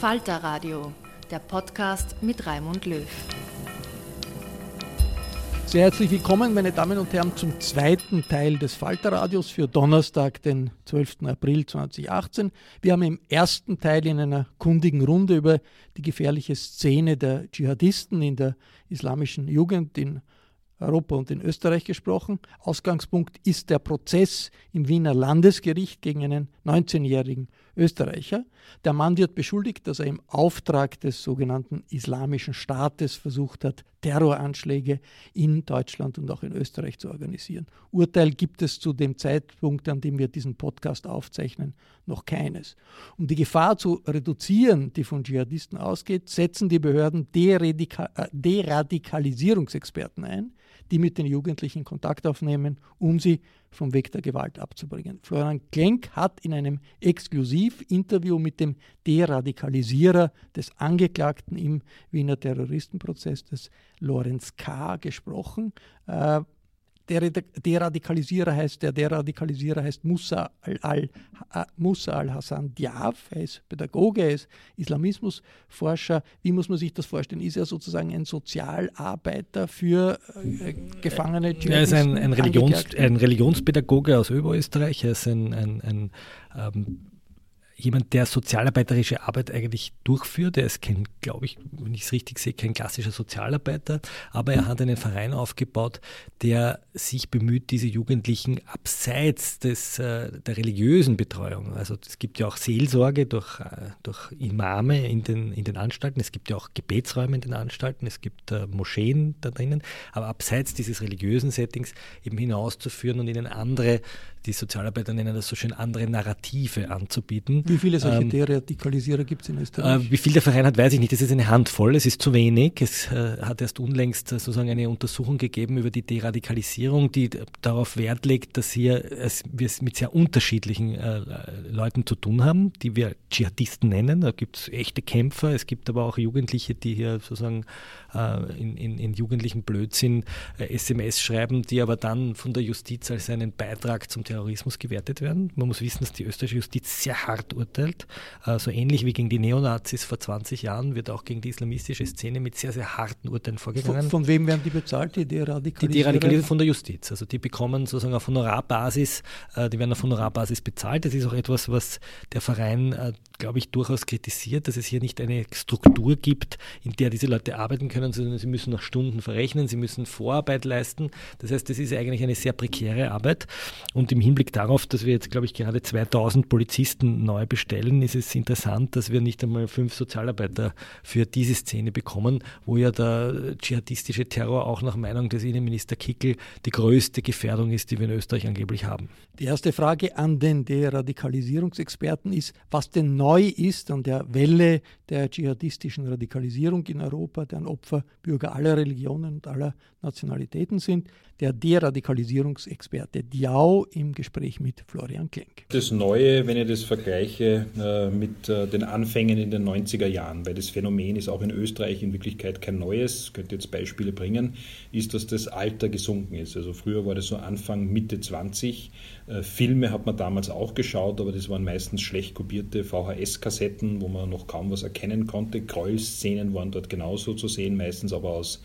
Falter Radio, der Podcast mit Raimund Löw. Sehr herzlich willkommen, meine Damen und Herren, zum zweiten Teil des Falterradios für Donnerstag, den 12. April 2018. Wir haben im ersten Teil in einer kundigen Runde über die gefährliche Szene der Dschihadisten in der islamischen Jugend in Europa und in Österreich gesprochen. Ausgangspunkt ist der Prozess im Wiener Landesgericht gegen einen 19-jährigen Österreicher. Der Mann wird beschuldigt, dass er im Auftrag des sogenannten Islamischen Staates versucht hat, Terroranschläge in Deutschland und auch in Österreich zu organisieren. Urteil gibt es zu dem Zeitpunkt, an dem wir diesen Podcast aufzeichnen, noch keines. Um die Gefahr zu reduzieren, die von Dschihadisten ausgeht, setzen die Behörden äh, Deradikalisierungsexperten ein, die mit den Jugendlichen Kontakt aufnehmen, um sie vom Weg der Gewalt abzubringen. Florian Klenk hat in einem Exklusivinterview mit dem Deradikalisierer des Angeklagten im Wiener Terroristenprozess, des Lorenz K., gesprochen. Äh, der Deradikalisierer heißt, der Deradikalisierer heißt Musa al, al, Musa al-Hassan Diaf, er ist Pädagoge, er ist Islamismusforscher. Wie muss man sich das vorstellen? Ist er sozusagen ein Sozialarbeiter für äh, Gefangene? Er ist ein, ein, Religions, ein, Religionspädagoge aus Oberösterreich, er ist ein, ein, ein ähm, jemand, der sozialarbeiterische Arbeit eigentlich durchführt. Er ist kein, glaube ich, wenn ich es richtig sehe, kein klassischer Sozialarbeiter, aber er hat einen Verein aufgebaut, der sich bemüht, diese Jugendlichen abseits des, äh, der religiösen Betreuung, also es gibt ja auch Seelsorge durch, äh, durch Imame in den, in den Anstalten, es gibt ja auch Gebetsräume in den Anstalten, es gibt äh, Moscheen da drinnen, aber abseits dieses religiösen Settings eben hinauszuführen und ihnen andere die Sozialarbeiter nennen das so schön, andere Narrative anzubieten. Wie viele solche ähm, Deradikalisierer gibt es in Österreich? Äh, wie viel der Verein hat, weiß ich nicht. Das ist eine Handvoll, es ist zu wenig. Es äh, hat erst unlängst äh, sozusagen eine Untersuchung gegeben über die Deradikalisierung, die darauf Wert legt, dass hier es, wir es mit sehr unterschiedlichen äh, Leuten zu tun haben, die wir Dschihadisten nennen. Da gibt es echte Kämpfer, es gibt aber auch Jugendliche, die hier sozusagen in, in, in, jugendlichen Blödsinn SMS äh, schreiben, die aber dann von der Justiz als einen Beitrag zum Terrorismus gewertet werden. Man muss wissen, dass die österreichische Justiz sehr hart urteilt. So also ähnlich wie gegen die Neonazis vor 20 Jahren wird auch gegen die islamistische Szene mit sehr, sehr harten Urteilen vorgegangen. Von, von wem werden die bezahlt, die Deradikalisierung? Die Deradikalisierung von der Justiz. Also die bekommen sozusagen auf Honorarbasis, äh, die werden auf Honorarbasis bezahlt. Das ist auch etwas, was der Verein glaube ich, durchaus kritisiert, dass es hier nicht eine Struktur gibt, in der diese Leute arbeiten können, sondern sie müssen nach Stunden verrechnen, sie müssen Vorarbeit leisten. Das heißt, das ist eigentlich eine sehr prekäre Arbeit. Und im Hinblick darauf, dass wir jetzt, glaube ich, gerade 2000 Polizisten neu bestellen, ist es interessant, dass wir nicht einmal fünf Sozialarbeiter für diese Szene bekommen, wo ja der dschihadistische Terror auch nach Meinung des Innenminister Kickel die größte Gefährdung ist, die wir in Österreich angeblich haben. Die erste Frage an den Deradikalisierungsexperten ist, was denn neu ist an der Welle der dschihadistischen Radikalisierung in Europa, deren Opfer Bürger aller Religionen und aller Nationalitäten sind der Deradikalisierungsexperte Diao im Gespräch mit Florian Klenk. Das Neue, wenn ich das vergleiche äh, mit äh, den Anfängen in den 90er Jahren, weil das Phänomen ist auch in Österreich in Wirklichkeit kein neues, könnte jetzt Beispiele bringen, ist, dass das Alter gesunken ist. Also früher war das so Anfang, Mitte 20. Äh, Filme hat man damals auch geschaut, aber das waren meistens schlecht kopierte VHS-Kassetten, wo man noch kaum was erkennen konnte. Gräuelszenen waren dort genauso zu sehen, meistens aber aus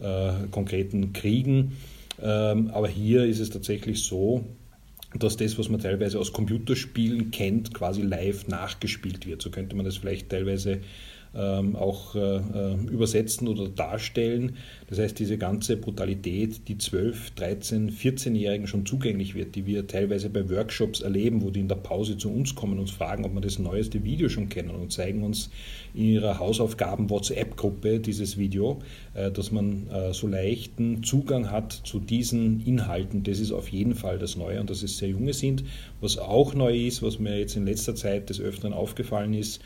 äh, konkreten Kriegen. Ähm, aber hier ist es tatsächlich so, dass das, was man teilweise aus Computerspielen kennt, quasi live nachgespielt wird. So könnte man das vielleicht teilweise auch äh, äh, übersetzen oder darstellen. Das heißt, diese ganze Brutalität, die 12, 13, 14-Jährigen schon zugänglich wird, die wir teilweise bei Workshops erleben, wo die in der Pause zu uns kommen und fragen, ob wir das neueste Video schon kennen und zeigen uns in ihrer Hausaufgaben-WhatsApp-Gruppe dieses Video, äh, dass man so leichten Zugang hat zu diesen Inhalten. Das ist auf jeden Fall das Neue und dass es sehr junge sind. Was auch neu ist, was mir jetzt in letzter Zeit des Öfteren aufgefallen ist,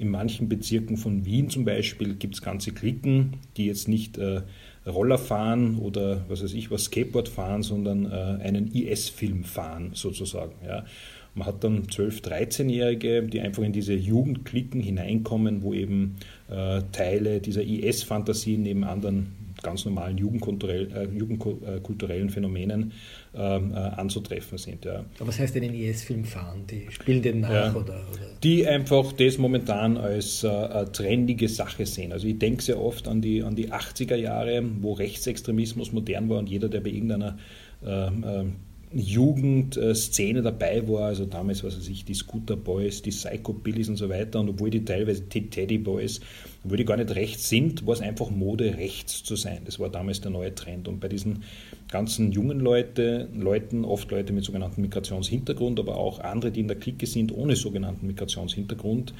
in manchen Bezirken von Wien zum Beispiel gibt es ganze Klicken, die jetzt nicht äh, Roller fahren oder was weiß ich was Skateboard fahren, sondern äh, einen IS-Film fahren sozusagen. Ja. Man hat dann 12-, 13-Jährige, die einfach in diese Jugendklicken hineinkommen, wo eben äh, Teile dieser IS-Fantasie neben anderen ganz normalen jugendkulturell, äh, jugendkulturellen Phänomenen ähm, äh, anzutreffen sind. Ja. Aber was heißt denn in IS-Film fahren? Die spielen den nach ja, oder, oder, Die einfach das momentan als äh, trendige Sache sehen. Also ich denke sehr oft an die, an die 80er Jahre, wo Rechtsextremismus modern war und jeder, der bei irgendeiner ähm, ähm, Jugendszene dabei war, also damals, was weiß ich, die Scooter Boys, die Psycho Billies und so weiter, und obwohl die teilweise die Teddy Boys, obwohl die gar nicht rechts sind, war es einfach Mode, rechts zu sein. Das war damals der neue Trend. Und bei diesen ganzen jungen Leute, Leuten, oft Leute mit sogenannten Migrationshintergrund, aber auch andere, die in der Clique sind ohne sogenannten Migrationshintergrund,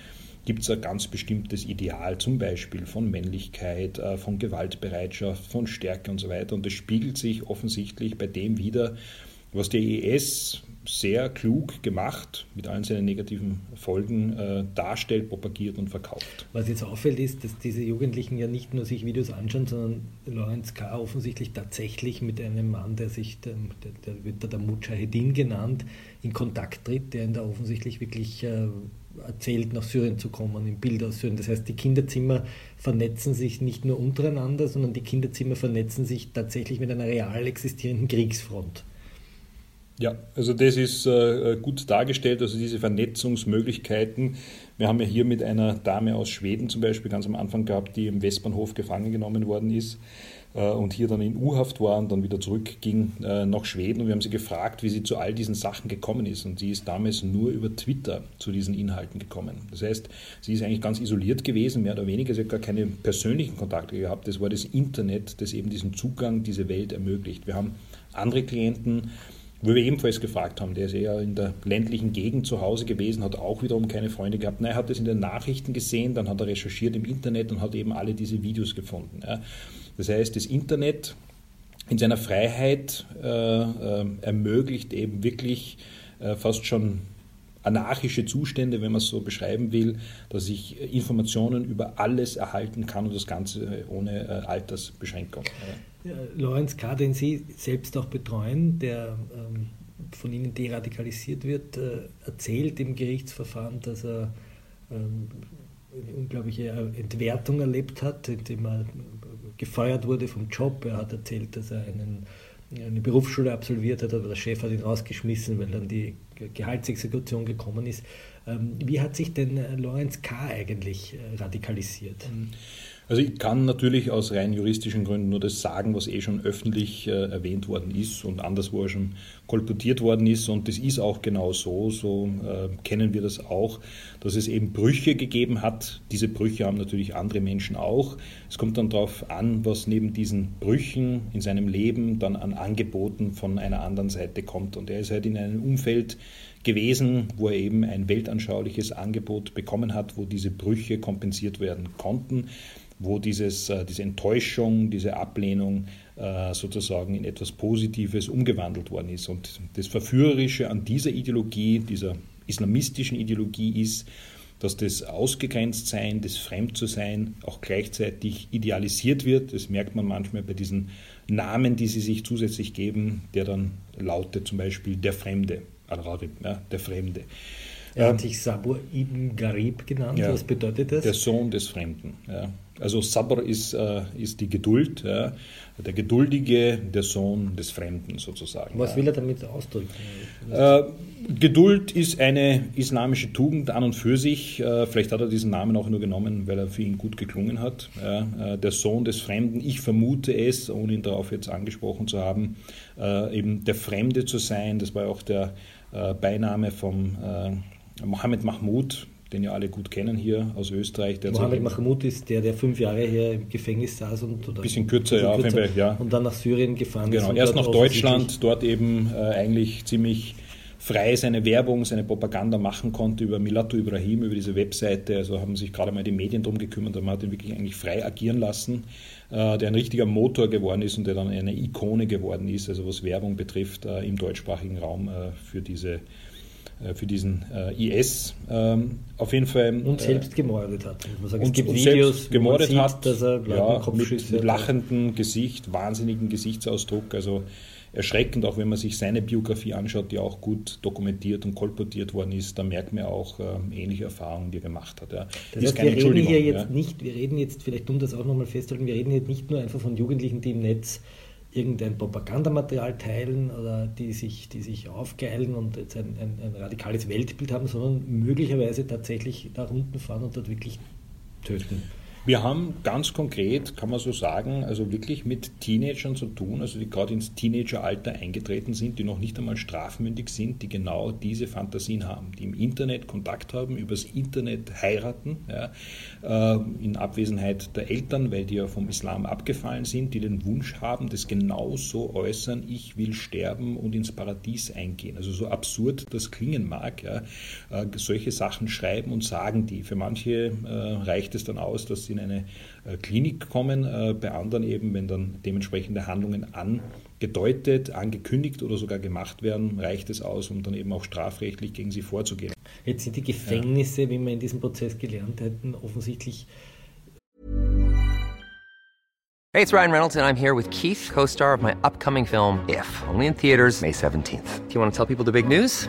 gibt es ein ganz bestimmtes Ideal, zum Beispiel von Männlichkeit, äh, von Gewaltbereitschaft, von Stärke und so weiter. Und das spiegelt sich offensichtlich bei dem wieder, was der IS sehr klug gemacht, mit allen seinen negativen Folgen, äh, darstellt, propagiert und verkauft. Was jetzt auffällt, ist, dass diese Jugendlichen ja nicht nur sich Videos anschauen, sondern Lawrence K. offensichtlich tatsächlich mit einem Mann, der sich, der, der wird da der Mujahedin genannt, in Kontakt tritt, der ihn da offensichtlich wirklich äh, erzählt, nach Syrien zu kommen, in Bilder aus Syrien. Das heißt, die Kinderzimmer vernetzen sich nicht nur untereinander, sondern die Kinderzimmer vernetzen sich tatsächlich mit einer real existierenden Kriegsfront. Ja, also das ist äh, gut dargestellt, also diese Vernetzungsmöglichkeiten. Wir haben ja hier mit einer Dame aus Schweden zum Beispiel ganz am Anfang gehabt, die im Westbahnhof gefangen genommen worden ist äh, und hier dann in U-Haft war und dann wieder zurückging äh, nach Schweden. Und wir haben sie gefragt, wie sie zu all diesen Sachen gekommen ist. Und sie ist damals nur über Twitter zu diesen Inhalten gekommen. Das heißt, sie ist eigentlich ganz isoliert gewesen, mehr oder weniger. Sie hat gar keine persönlichen Kontakte gehabt. Das war das Internet, das eben diesen Zugang, diese Welt ermöglicht. Wir haben andere Klienten, wo wir ebenfalls gefragt haben, der ist eher in der ländlichen Gegend zu Hause gewesen, hat auch wiederum keine Freunde gehabt. Nein, er hat es in den Nachrichten gesehen, dann hat er recherchiert im Internet und hat eben alle diese Videos gefunden. Das heißt, das Internet in seiner Freiheit äh, äh, ermöglicht eben wirklich äh, fast schon anarchische Zustände, wenn man es so beschreiben will, dass ich Informationen über alles erhalten kann und das Ganze ohne äh, Altersbeschränkung. Ja, Lorenz K., den Sie selbst auch betreuen, der ähm, von Ihnen deradikalisiert wird, äh, erzählt im Gerichtsverfahren, dass er ähm, eine unglaubliche Entwertung erlebt hat, indem er gefeuert wurde vom Job. Er hat erzählt, dass er einen, eine Berufsschule absolviert hat, aber der Chef hat ihn rausgeschmissen, weil dann die Gehaltsexekution gekommen ist. Ähm, wie hat sich denn Lorenz K. eigentlich radikalisiert? Also ich kann natürlich aus rein juristischen Gründen nur das sagen, was eh schon öffentlich äh, erwähnt worden ist und anderswo schon kolportiert worden ist. Und das ist auch genau so. So äh, kennen wir das auch, dass es eben Brüche gegeben hat. Diese Brüche haben natürlich andere Menschen auch. Es kommt dann darauf an, was neben diesen Brüchen in seinem Leben dann an Angeboten von einer anderen Seite kommt. Und er ist halt in einem Umfeld, gewesen, wo er eben ein weltanschauliches Angebot bekommen hat, wo diese Brüche kompensiert werden konnten wo dieses, äh, diese Enttäuschung, diese Ablehnung äh, sozusagen in etwas Positives umgewandelt worden ist. Und das Verführerische an dieser Ideologie, dieser islamistischen Ideologie ist, dass das Ausgegrenztsein, das Fremdzusein auch gleichzeitig idealisiert wird. Das merkt man manchmal bei diesen Namen, die sie sich zusätzlich geben, der dann lautet zum Beispiel der Fremde, Al-Radib, ja, der Fremde. Er hat sich Sabur ibn Garib genannt. Ja, Was bedeutet das? Der Sohn des Fremden. Ja. Also Sabr ist, äh, ist die Geduld, ja. der Geduldige, der Sohn des Fremden sozusagen. Was will er damit ausdrücken? Äh, Geduld ist eine islamische Tugend an und für sich. Äh, vielleicht hat er diesen Namen auch nur genommen, weil er für ihn gut geklungen hat. Ja. Äh, der Sohn des Fremden, ich vermute es, ohne ihn darauf jetzt angesprochen zu haben, äh, eben der Fremde zu sein. Das war auch der äh, Beiname vom Mohammed Mahmoud, den ja alle gut kennen hier aus Österreich. Der Mohammed Mahmoud ist der, der fünf Jahre hier im Gefängnis saß und ein bisschen kürzer, bisschen ja, kürzer, Fall, ja, und dann nach Syrien gefahren genau, ist. Genau, erst nach Deutschland, dort eben äh, eigentlich ziemlich frei seine Werbung, seine Propaganda machen konnte über Milatu Ibrahim, über diese Webseite. Also haben sich gerade mal die Medien darum gekümmert man hat ihn wirklich eigentlich frei agieren lassen, äh, der ein richtiger Motor geworden ist und der dann eine Ikone geworden ist, also was Werbung betrifft äh, im deutschsprachigen Raum äh, für diese für diesen äh, IS ähm, auf jeden Fall. Und äh, selbst gemordet hat. Sagen, es gibt und Videos, gemordet sieht, hat, dass er ja, mit, mit lachendem Gesicht, wahnsinnigen Gesichtsausdruck. Also erschreckend, auch wenn man sich seine Biografie anschaut, die auch gut dokumentiert und kolportiert worden ist, da merkt man auch äh, ähnliche Erfahrungen, die er gemacht hat. Ja. Das heißt, wir reden hier jetzt ja. nicht, wir reden jetzt, vielleicht um das auch nochmal festzuhalten, wir reden jetzt nicht nur einfach von Jugendlichen, die im Netz irgendein Propagandamaterial teilen oder die sich, die sich aufgeilen und jetzt ein, ein, ein radikales Weltbild haben, sondern möglicherweise tatsächlich da unten fahren und dort wirklich töten. Wir haben ganz konkret, kann man so sagen, also wirklich mit Teenagern zu tun, also die gerade ins Teenageralter eingetreten sind, die noch nicht einmal strafmündig sind, die genau diese Fantasien haben, die im Internet Kontakt haben, übers Internet heiraten, ja, äh, in Abwesenheit der Eltern, weil die ja vom Islam abgefallen sind, die den Wunsch haben, das genauso äußern, ich will sterben und ins Paradies eingehen. Also so absurd das klingen mag, ja, äh, solche Sachen schreiben und sagen die. Für manche äh, reicht es dann aus, dass sie in eine äh, Klinik kommen, äh, bei anderen eben, wenn dann dementsprechende Handlungen angedeutet, angekündigt oder sogar gemacht werden, reicht es aus, um dann eben auch strafrechtlich gegen sie vorzugehen. Jetzt sind die Gefängnisse, ja. wie wir in diesem Prozess gelernt hätten, offensichtlich. Hey, it's Ryan Reynolds and I'm here with Keith, co-star of my upcoming film If, only in theaters May 17th. Do you want to tell people the big news?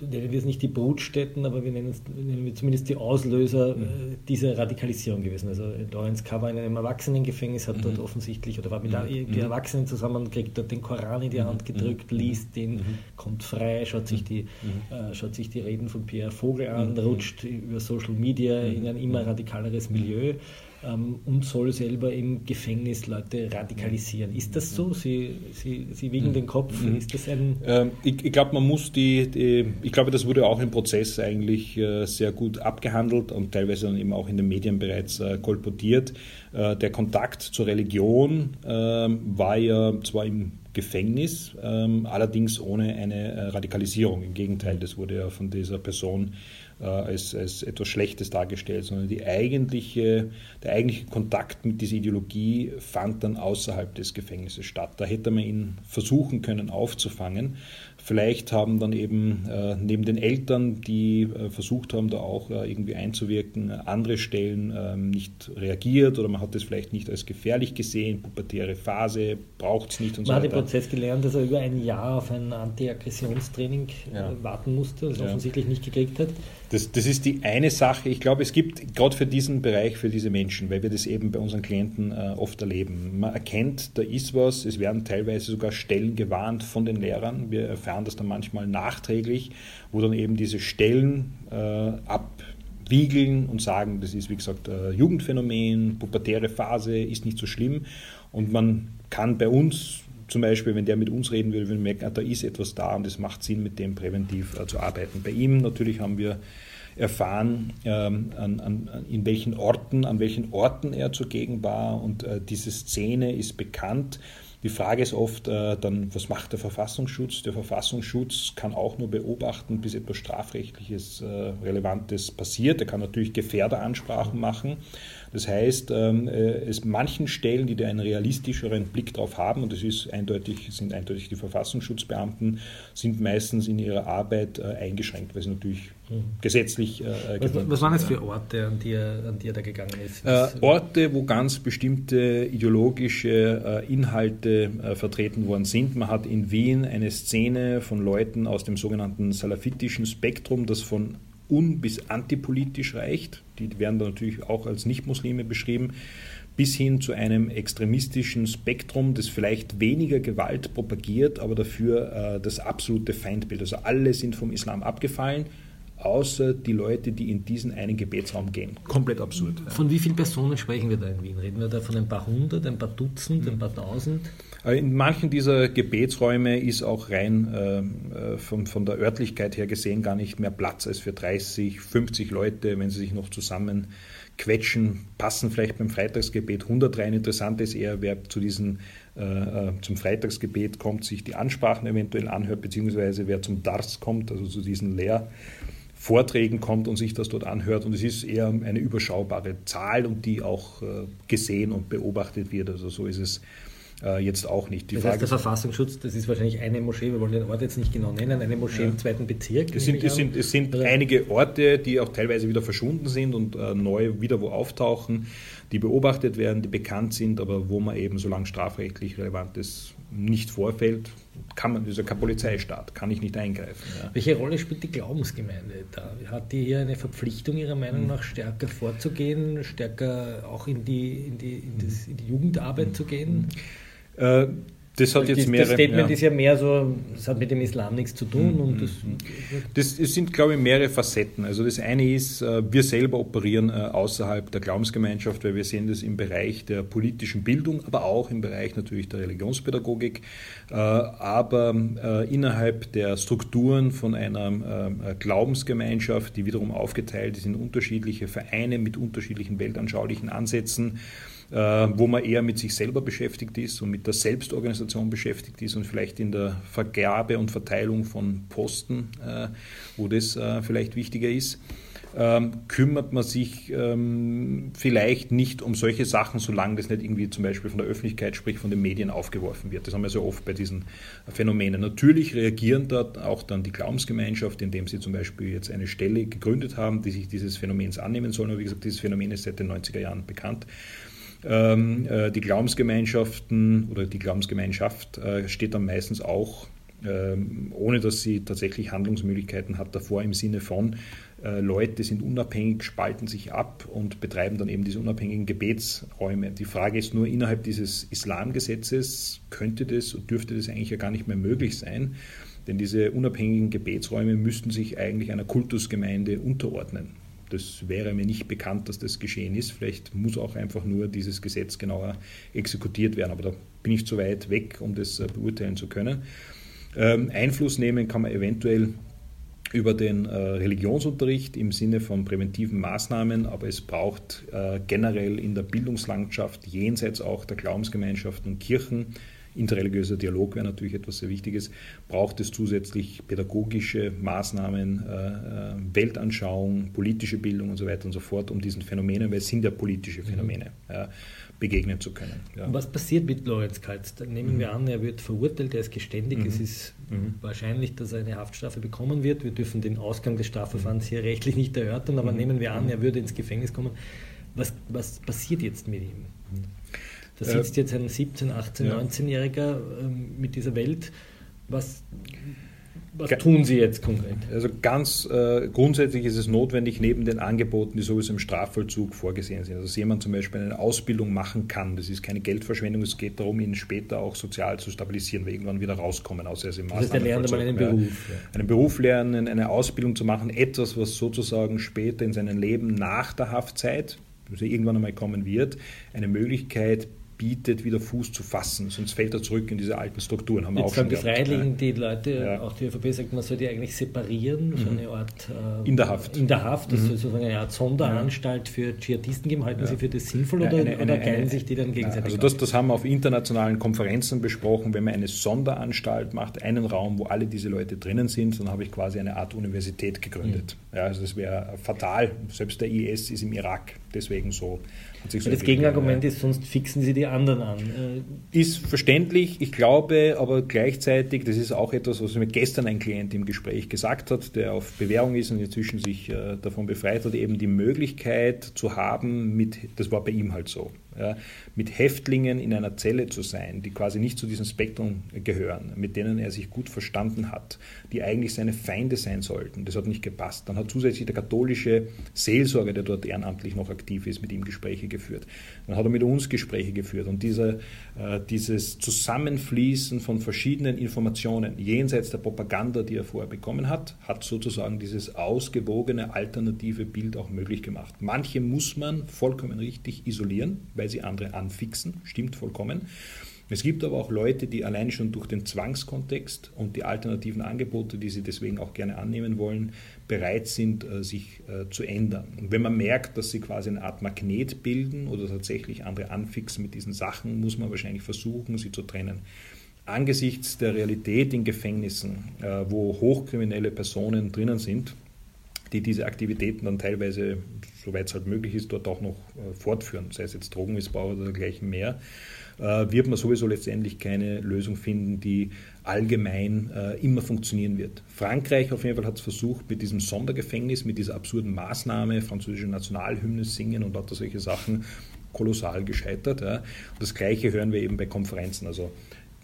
Nennen wir es nicht die Brutstätten, aber wir nennen, es, nennen wir zumindest die Auslöser mhm. äh, dieser Radikalisierung gewesen. Also Lawrence K. war in einem Erwachsenengefängnis, hat mhm. dort offensichtlich oder war mit mhm. mhm. Erwachsenen zusammen, kriegt dort den Koran in die Hand mhm. gedrückt, mhm. liest den, kommt frei, schaut sich, die, äh, schaut sich die Reden von Pierre Vogel an, rutscht über Social Media in ein immer radikaleres Milieu ähm, und soll selber im Gefängnis Leute radikalisieren. Ist das so? Sie, Sie, Sie wiegen mhm. den Kopf. Mhm. Ist das ein ähm, ich, ich glaube, man muss die, die, ich glaube, das wurde auch im Prozess eigentlich äh, sehr gut abgehandelt und teilweise dann eben auch in den Medien bereits äh, kolportiert. Äh, der Kontakt zur Religion ähm, war ja zwar im Gefängnis, ähm, allerdings ohne eine äh, Radikalisierung. Im Gegenteil, das wurde ja von dieser Person äh, als, als etwas Schlechtes dargestellt, sondern die eigentliche, der eigentliche Kontakt mit dieser Ideologie fand dann außerhalb des Gefängnisses statt. Da hätte man ihn versuchen können aufzufangen. Vielleicht haben dann eben äh, neben den Eltern, die äh, versucht haben, da auch äh, irgendwie einzuwirken, andere Stellen ähm, nicht reagiert oder man hat es vielleicht nicht als gefährlich gesehen, pubertäre Phase, braucht es nicht und man so weiter. Man hat im Prozess gelernt, dass er über ein Jahr auf ein Anti-Aggressionstraining äh, ja. warten musste, das ja. offensichtlich nicht gekriegt hat. Das, das ist die eine Sache. Ich glaube, es gibt gerade für diesen Bereich, für diese Menschen, weil wir das eben bei unseren Klienten äh, oft erleben. Man erkennt, da ist was, es werden teilweise sogar Stellen gewarnt von den Lehrern. Wir erfahren das dann manchmal nachträglich, wo dann eben diese Stellen äh, abwiegeln und sagen, das ist wie gesagt äh, Jugendphänomen, pubertäre Phase, ist nicht so schlimm. Und man kann bei uns zum Beispiel, wenn der mit uns reden würde, würden wir merken, ah, da ist etwas da und es macht Sinn, mit dem präventiv äh, zu arbeiten. Bei ihm natürlich haben wir erfahren, ähm, an, an, in welchen Orten, an welchen Orten er zugegen war und äh, diese Szene ist bekannt. Die Frage ist oft äh, dann, was macht der Verfassungsschutz? Der Verfassungsschutz kann auch nur beobachten, bis etwas strafrechtliches, äh, Relevantes passiert. Er kann natürlich Gefährderansprachen machen. Das heißt, ähm, äh, es manchen Stellen, die da einen realistischeren Blick drauf haben, und das ist eindeutig, sind eindeutig die Verfassungsschutzbeamten, sind meistens in ihrer Arbeit äh, eingeschränkt, weil sie natürlich mhm. Gesetzlich. Äh, was, was, waren das für Orte, an die, er, an die er da gegangen ist? Äh, Orte, wo ganz bestimmte ideologische äh, Inhalte äh, vertreten worden sind. Man hat in Wien eine Szene von Leuten aus dem sogenannten salafitischen Spektrum, das von un- bis antipolitisch reicht, die werden dann natürlich auch als Nicht-Muslime beschrieben, bis hin zu einem extremistischen Spektrum, das vielleicht weniger Gewalt propagiert, aber dafür äh, das absolute Feindbild. Also alle sind vom Islam abgefallen, außer die Leute, die in diesen einen Gebetsraum gehen. Komplett absurd. Von wie vielen Personen sprechen wir da in Wien? Reden wir da von ein paar hundert, ein paar Dutzend, ein paar tausend? Äh, in manchen dieser Gebetsräume ist auch rein äh, von, von der Örtlichkeit her gesehen gar nicht mehr Platz als für 30, 50 Leute, wenn sie sich noch zusammen quetschen, passen vielleicht beim Freitagsgebet 100 rein. Interessant ist eher, wer zu diesen, äh, äh, zum Freitagsgebet kommt, sich die Ansprachen eventuell anhört, beziehungsweise wer zum Dars kommt, also zu diesen Lehrvorträgen kommt und sich das dort anhört. Und es ist eher eine überschaubare Zahl und die auch äh, gesehen und beobachtet wird. Also so ist es äh, jetzt auch nicht. Die das Frage heißt, der Verfassungsschutz, das ist wahrscheinlich eine Moschee, wir wollen den Ort jetzt nicht genau nennen, eine Moschee ja. im zweiten Bezirk. Es sind, es sind, es sind einige Orte, die auch teilweise wieder verschwunden sind und äh, neu wieder wo auftauchen, die beobachtet werden, die bekannt sind, aber wo man eben, solange strafrechtlich Relevantes nicht vorfällt, kann man, das ist ja kein Polizeistaat, kann ich nicht eingreifen. Ja. Welche Rolle spielt die Glaubensgemeinde da? Hat die hier eine Verpflichtung Ihrer Meinung nach stärker vorzugehen, stärker auch in die, in die, in das, in die Jugendarbeit zu gehen? Äh, das hat jetzt mehrere. Das Statement ja. ist ja mehr so, das hat mit dem Islam nichts zu tun. Mhm. Und das, das, das, sind, glaube ich, mehrere Facetten. Also das eine ist, äh, wir selber operieren äh, außerhalb der Glaubensgemeinschaft, weil wir sehen das im Bereich der politischen Bildung, aber auch im Bereich natürlich der Religionspädagogik, aber innerhalb der Strukturen von einer Glaubensgemeinschaft, die wiederum aufgeteilt ist in unterschiedliche Vereine mit unterschiedlichen weltanschaulichen Ansätzen, äh, wo man eher mit sich selber beschäftigt ist und mit der Selbstorganisation beschäftigt ist und vielleicht in der Vergabe und Verteilung von Posten, äh, wo das äh, vielleicht wichtiger ist. Ähm, kümmert man sich ähm, vielleicht nicht um solche Sachen, solange das nicht irgendwie zum Beispiel von der Öffentlichkeit, sprich von den Medien aufgeworfen wird. Das haben wir sehr oft bei diesen Phänomenen. Natürlich reagieren dort auch dann die Glaubensgemeinschaft, indem sie zum Beispiel jetzt eine Stelle gegründet haben, die sich dieses Phänomens annehmen sollen. Aber wie gesagt, dieses Phänomen ist seit den 90er Jahren bekannt. Ähm, äh, die Glaubensgemeinschaften oder die Glaubensgemeinschaft äh, steht dann meistens auch, ähm, ohne dass sie tatsächlich Handlungsmöglichkeiten hat, davor im Sinne von, äh, Leute sind unabhängig, spalten sich ab und betreiben dann eben diese unabhängigen Gebetsräume. Die Frage ist nur, innerhalb dieses Islamgesetzes könnte das und dürfte das eigentlich ja gar nicht mehr möglich sein, denn diese unabhängigen Gebetsräume müssten sich eigentlich einer Kultusgemeinde unterordnen. Das wäre mir nicht bekannt, dass das geschehen ist. Vielleicht muss auch einfach nur dieses Gesetz genauer exekutiert werden. Aber da bin ich zu weit weg, um das äh, beurteilen zu können. Ähm, Einfluss nehmen kann man eventuell über den äh, Religionsunterricht im Sinne von präventiven Maßnahmen, aber es braucht äh, generell in der Bildungslandschaft jenseits auch der Glaubensgemeinschaften und Kirchen interreligiöser Dialog wäre natürlich etwas sehr Wichtiges. Braucht es zusätzlich pädagogische Maßnahmen, äh, äh, Weltanschauung, politische Bildung und so weiter und so fort, um diesen Phänomenen, weil es sind ja politische Phänomene, mhm. ja, begegnen zu können. Ja. Was passiert mit Lorenz Kaltz? Nehmen mhm. wir an, er wird verurteilt, er ist geständig, mhm. es ist mhm. wahrscheinlich, dass er eine Haftstrafe bekommen wird. Wir dürfen den Ausgang des Strafverfahrens hier rechtlich nicht erörtern, aber mhm. nehmen wir an, er würde ins Gefängnis kommen. Was, was passiert jetzt mit ihm? Da sitzt äh, jetzt ein 17-, 18-, ja. 19-Jähriger äh, mit dieser Welt. Was, was tun Sie jetzt konkret? Also ganz äh, grundsätzlich ist es notwendig, neben den Angeboten, die sowieso im Strafvollzug vorgesehen sind, also dass jemand zum Beispiel eine Ausbildung machen kann. Das ist keine Geldverschwendung, es geht darum, ihn später auch sozial zu stabilisieren, weil irgendwann wieder rauskommen aus diesem Das heißt, er lernt mal einen Beruf. Ja. Einen Beruf lernen, eine Ausbildung zu machen, etwas, was sozusagen später in seinem Leben nach der Haftzeit, also irgendwann einmal kommen wird, eine Möglichkeit bietet, wieder Fuß zu fassen, sonst fällt er zurück in diese alten Strukturen. Haben wir Jetzt auch schon die Freiwilligen, die Leute, ja. auch die ÖVP sagt, man soll die eigentlich separieren, so mhm. eine Art äh, in der Haft. In der Haft, das mhm. soll sozusagen eine Art Sonderanstalt für Dschihadisten geben. Halten ja. Sie für das sinnvoll oder, eine, eine, oder geilen sich die dann gegenseitig? Also das, das haben wir auf internationalen Konferenzen besprochen. Wenn man eine Sonderanstalt macht, einen Raum, wo alle diese Leute drinnen sind, dann habe ich quasi eine Art Universität gegründet. Mhm. Ja, also das wäre fatal. Selbst der IS ist im Irak deswegen so das Gegenargument ist, sonst fixen sie die anderen an. Äh, ist verständlich, ich glaube aber gleichzeitig, das ist auch etwas, was mir gestern ein Klient im Gespräch gesagt hat, der auf Bewährung ist und inzwischen sich äh, davon befreit hat, eben die Möglichkeit zu haben, mit, das war bei ihm halt so, ja, mit Häftlingen in einer Zelle zu sein, die quasi nicht zu diesem Spektrum gehören, mit denen er sich gut verstanden hat, die eigentlich seine Feinde sein sollten. Das hat nicht gepasst. Dann hat zusätzlich der katholische Seelsorger, der dort ehrenamtlich noch aktiv ist, mit ihm Gespräche geführt. Dann hat er mit uns Gespräche geführt und diese, äh, dieses Zusammenfließen von verschiedenen Informationen jenseits der Propaganda, die er vorher bekommen hat, hat sozusagen dieses ausgewogene alternative Bild auch möglich gemacht. Manche muss man vollkommen richtig isolieren, weil sie andere anfixen, stimmt vollkommen. Es gibt aber auch Leute, die allein schon durch den Zwangskontext und die alternativen Angebote, die sie deswegen auch gerne annehmen wollen, bereit sind, äh, sich äh, zu ändern. Und wenn man merkt, dass sie quasi eine Art Magnet bilden oder tatsächlich andere anfixen mit diesen Sachen, muss man wahrscheinlich versuchen, sie zu trennen. Angesichts der Realität in Gefängnissen, äh, wo hochkriminelle Personen drinnen sind, die diese Aktivitäten dann teilweise, soweit es halt möglich ist, dort auch noch fortführen, sei es jetzt Drogenmissbrauch oder dergleichen mehr, äh, wird man sowieso letztendlich keine Lösung finden, die allgemein äh, immer funktionieren wird. Frankreich auf jeden Fall hat es versucht mit diesem Sondergefängnis, mit dieser absurden Maßnahme, französische Nationalhymne singen und lauter solche Sachen, kolossal gescheitert. Ja. Das Gleiche hören wir eben bei Konferenzen. Also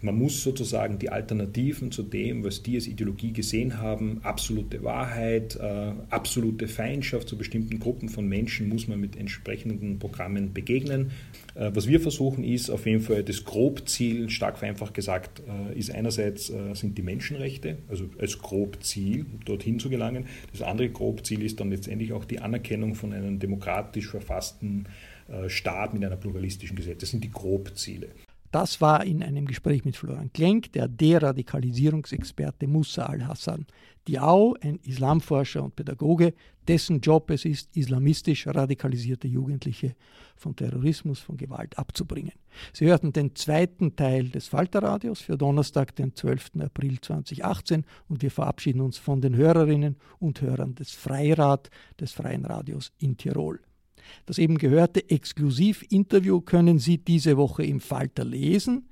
man muss sozusagen die Alternativen zu dem, was die als Ideologie gesehen haben, absolute Wahrheit, äh, absolute Feindschaft zu bestimmten Gruppen von Menschen, muss man mit entsprechenden Programmen begegnen. Äh, was wir versuchen ist auf jeden Fall das Grobziel, stark vereinfacht gesagt, äh, ist einerseits äh, sind die Menschenrechte, also als Grobziel dorthin zu gelangen. Das andere Grobziel ist dann letztendlich auch die Anerkennung von einem demokratisch verfassten äh, Staat mit einer pluralistischen Gesellschaft. Das sind die Grobziele. Das war in einem Gespräch mit Florian Klenk, der Deradikalisierungsexperte Musa al-Hassan Diao, ein Islamforscher und Pädagoge, dessen Job es ist, islamistisch radikalisierte Jugendliche von Terrorismus, von Gewalt abzubringen. Sie hörten den zweiten Teil des Falterradios für Donnerstag, den 12. April 2018 und wir verabschieden uns von den Hörerinnen und Hörern des Freirad des Freien Radios in Tirol. Das eben gehörte Exklusivinterview können Sie diese Woche im Falter lesen.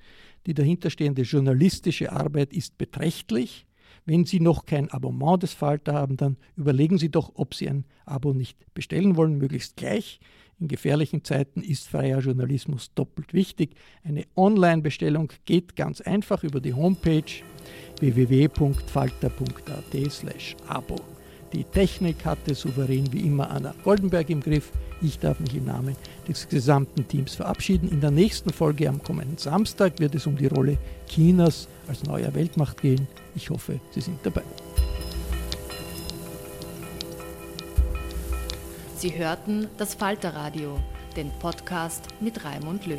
Die dahinterstehende journalistische Arbeit ist beträchtlich. Wenn Sie noch kein Abonnement des Falter haben, dann überlegen Sie doch, ob Sie ein Abo nicht bestellen wollen, möglichst gleich. In gefährlichen Zeiten ist freier Journalismus doppelt wichtig. Eine Online-Bestellung geht ganz einfach über die Homepage www.falter.at/abo. Die Technik hatte souverän wie immer Anna Goldenberg im Griff. Ich darf mich im Namen des gesamten Teams verabschieden. In der nächsten Folge am kommenden Samstag wird es um die Rolle Chinas als neuer Weltmacht gehen. Ich hoffe, Sie sind dabei. Sie hörten das Falterradio, den Podcast mit Raimund Löw.